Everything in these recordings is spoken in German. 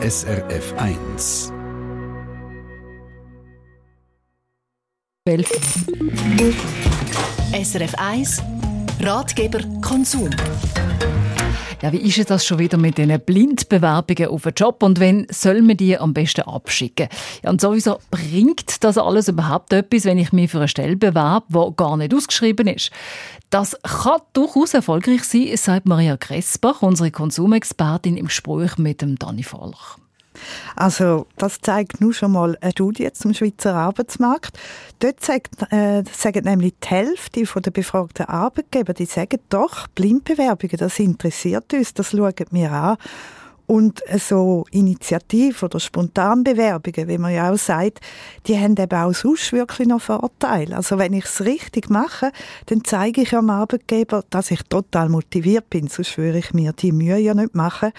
SRF 1. SRF 1 Ratgeber Konsum. Ja, wie ist das schon wieder mit diesen Blindbewerbungen auf einen Job und wenn soll man die am besten abschicken? Ja, und sowieso bringt das alles überhaupt etwas, wenn ich mich für eine Stelle bewerbe, die gar nicht ausgeschrieben ist? Das kann durchaus erfolgreich sein, sagt Maria Kressbach, unsere Konsumexpertin im Gespräch mit dem Dani Vollach. Also das zeigt nur schon mal eine Studie zum Schweizer Arbeitsmarkt. Dort sagt, äh, sagen nämlich die Hälfte der befragten Arbeitgeber, die sagen doch, Blindbewerbungen, das interessiert uns, das schauen wir an. Und so Initiativ- oder Spontanbewerbungen, wie man ja auch sagt, die haben eben auch sonst wirklich noch Vorteile. Also wenn ich es richtig mache, dann zeige ich am Arbeitgeber, dass ich total motiviert bin. Sonst würde ich mir die Mühe ja nicht machen.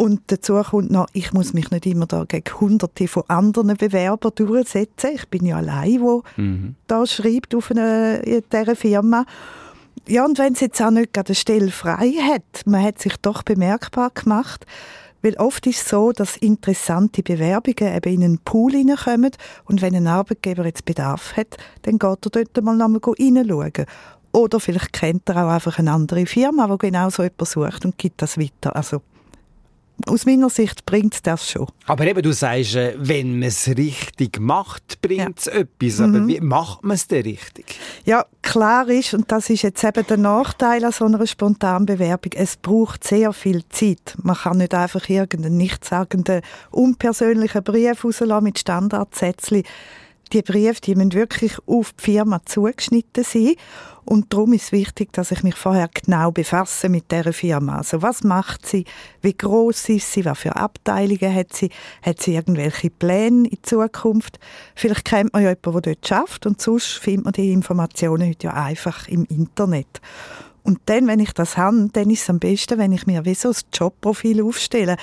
Und dazu kommt noch, ich muss mich nicht immer da gegen hunderte von anderen Bewerbern durchsetzen. Ich bin ja allein, wo mhm. da schreibt auf eine, in dieser Firma. Ja, und wenn es jetzt auch nicht eine Stelle frei hat, man hat sich doch bemerkbar gemacht, weil oft ist es so, dass interessante Bewerbungen eben in einen Pool hineinkommen und wenn ein Arbeitgeber jetzt Bedarf hat, dann geht er dort mal nochmal reinschauen. Oder vielleicht kennt er auch einfach eine andere Firma, die genau so etwas sucht und gibt das weiter. Also aus meiner Sicht bringt das schon. Aber eben, du sagst, äh, wenn man es richtig macht, bringt es ja. etwas. Aber mhm. wie macht man es denn richtig? Ja, klar ist, und das ist jetzt eben der Nachteil an so einer spontanen Bewerbung, es braucht sehr viel Zeit. Man kann nicht einfach irgendeinen nichtssagenden, unpersönlichen Brief rauslassen mit Standardsätzchen die Briefe, die müssen wirklich auf die Firma zugeschnitten sein. Und darum ist es wichtig, dass ich mich vorher genau befasse mit dieser Firma. Also was macht sie? Wie groß ist sie? Was für Abteilungen hat sie? Hat sie irgendwelche Pläne in Zukunft? Vielleicht kennt man ja jemanden, der dort schafft und sonst findet man die Informationen heute ja einfach im Internet. Und dann, wenn ich das habe, dann ist es am besten, wenn ich mir wie so ein Jobprofil aufstelle.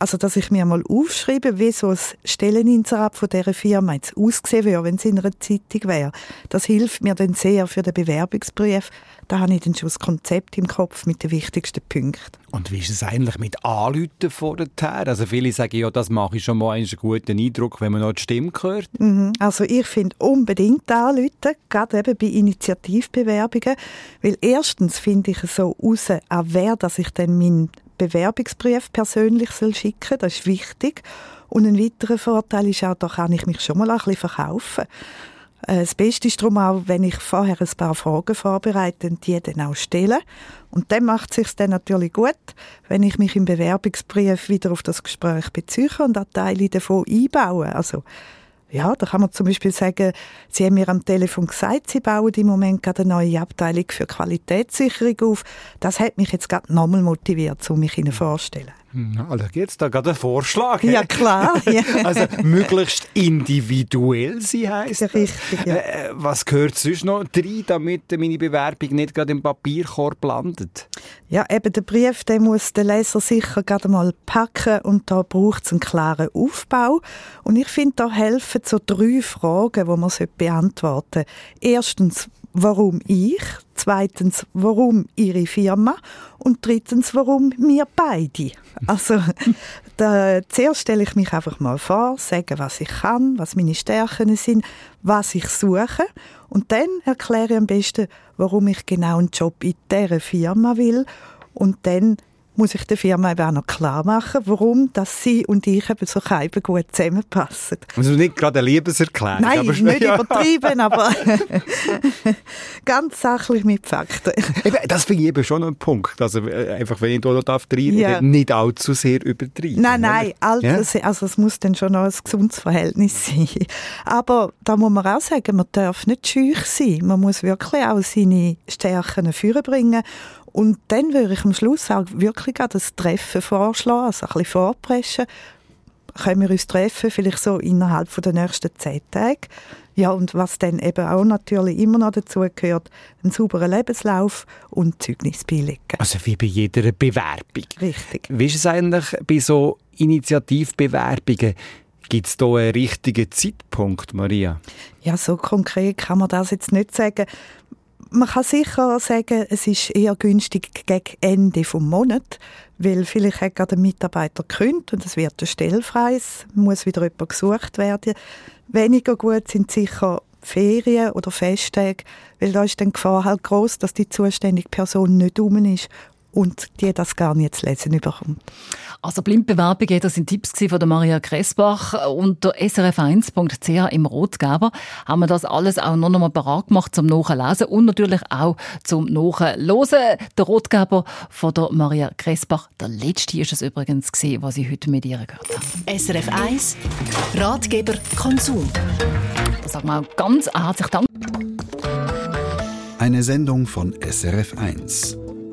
Also, dass ich mir mal aufschreibe, wie so ein Stelleninserat von dieser Firma jetzt aussehen würde, wenn es in einer Zeitung wäre. Das hilft mir dann sehr für den Bewerbungsbrief. Da habe ich dann schon das Konzept im Kopf mit den wichtigsten Punkten. Und wie ist es eigentlich mit Anrufen vorher? Also viele sagen ja, das mache ich schon mal einen guten Eindruck, wenn man noch die Stimme hört. Mhm. Also ich finde unbedingt anrufen, gerade eben bei Initiativbewerbungen, weil erstens finde ich so raus, an wer dass ich dann meinen Bewerbungsbrief persönlich schicken soll. Das ist wichtig. Und ein weiterer Vorteil ist auch, da kann ich mich schon mal ein bisschen verkaufen. Äh, das Beste ist darum auch, wenn ich vorher ein paar Fragen vorbereite und die dann auch stelle. Und dann macht es sich dann natürlich gut, wenn ich mich im Bewerbungsbrief wieder auf das Gespräch beziehe und Teile davon einbaue. Also ja, da kann man zum Beispiel sagen, Sie haben mir am Telefon gesagt, Sie bauen im Moment gerade eine neue Abteilung für Qualitätssicherung auf. Das hat mich jetzt gerade nochmal motiviert, um mich Ihnen vorzustellen. Also jetzt da gerade ein Vorschlag. Ja, klar. Ja. also möglichst individuell sein heisst. Richtig, ja. Äh, was gehört sonst noch rein, damit meine Bewerbung nicht gerade im Papierkorb landet? Ja, eben der Brief, den muss der Leser sicher gerade mal packen und da braucht es einen klaren Aufbau. Und ich finde, da helfen so drei Fragen, die man beantworten sollte. Erstens, warum ich? Zweitens, warum Ihre Firma? Und drittens, warum wir beide? Also, da, zuerst stelle ich mich einfach mal vor, sage, was ich kann, was meine Stärken sind, was ich suche. Und dann erkläre ich am besten, warum ich genau einen Job in dieser Firma will. Und dann muss ich der Firma eben auch noch klar machen, warum dass sie und ich eben so eben gut zusammenpassen. Also nicht gerade eine Liebeserklärung. Nein, aber nicht ja. übertrieben, aber ganz sachlich mit Fakten. Eben, das finde ich eben schon ein Punkt. Also einfach, wenn ich da noch darf, ja. nicht allzu sehr übertrieben. Nein, nein, ja? also es muss dann schon noch ein gesundes Verhältnis sein. Aber da muss man auch sagen, man darf nicht schüch sein. Man muss wirklich auch seine Stärken führen und dann würde ich am Schluss auch wirklich das Treffen vorschlagen, also ein bisschen vorpreschen. Können wir uns treffen, vielleicht so innerhalb der nächsten zehn Tage. Ja, und was dann eben auch natürlich immer noch dazu gehört, einen sauberen Lebenslauf und Zeugnis beilegen. Also wie bei jeder Bewerbung. Richtig. Wie ist es eigentlich bei so Initiativbewerbungen? Gibt es da einen richtigen Zeitpunkt, Maria? Ja, so konkret kann man das jetzt nicht sagen man kann sicher sagen, es ist eher günstig gegen Ende des Monats, weil vielleicht hat gerade ein Mitarbeiter gekündigt und es wird eine Stelle frei, es muss wieder jemand gesucht werden. Weniger gut sind sicher Ferien oder Festtage, weil da ist dann die Gefahr halt groß, dass die zuständige Person nicht um ist und die das gar nicht zu lesen überkommt. Also Blindbewerbungen, das sind Tipps von der Maria Kressbach. Unter srf1.ch im Rotgeber haben wir das alles auch noch einmal parat gemacht zum Nachlesen und natürlich auch zum Nachhören. Der Rotgeber von der Maria Kressbach, der letzte ist es übrigens gesehen, was ich heute mit ihr gehört habe. SRF 1 Ratgeber Konsum. Da sagen wir auch ganz herzlich Dank. Eine Sendung von SRF 1.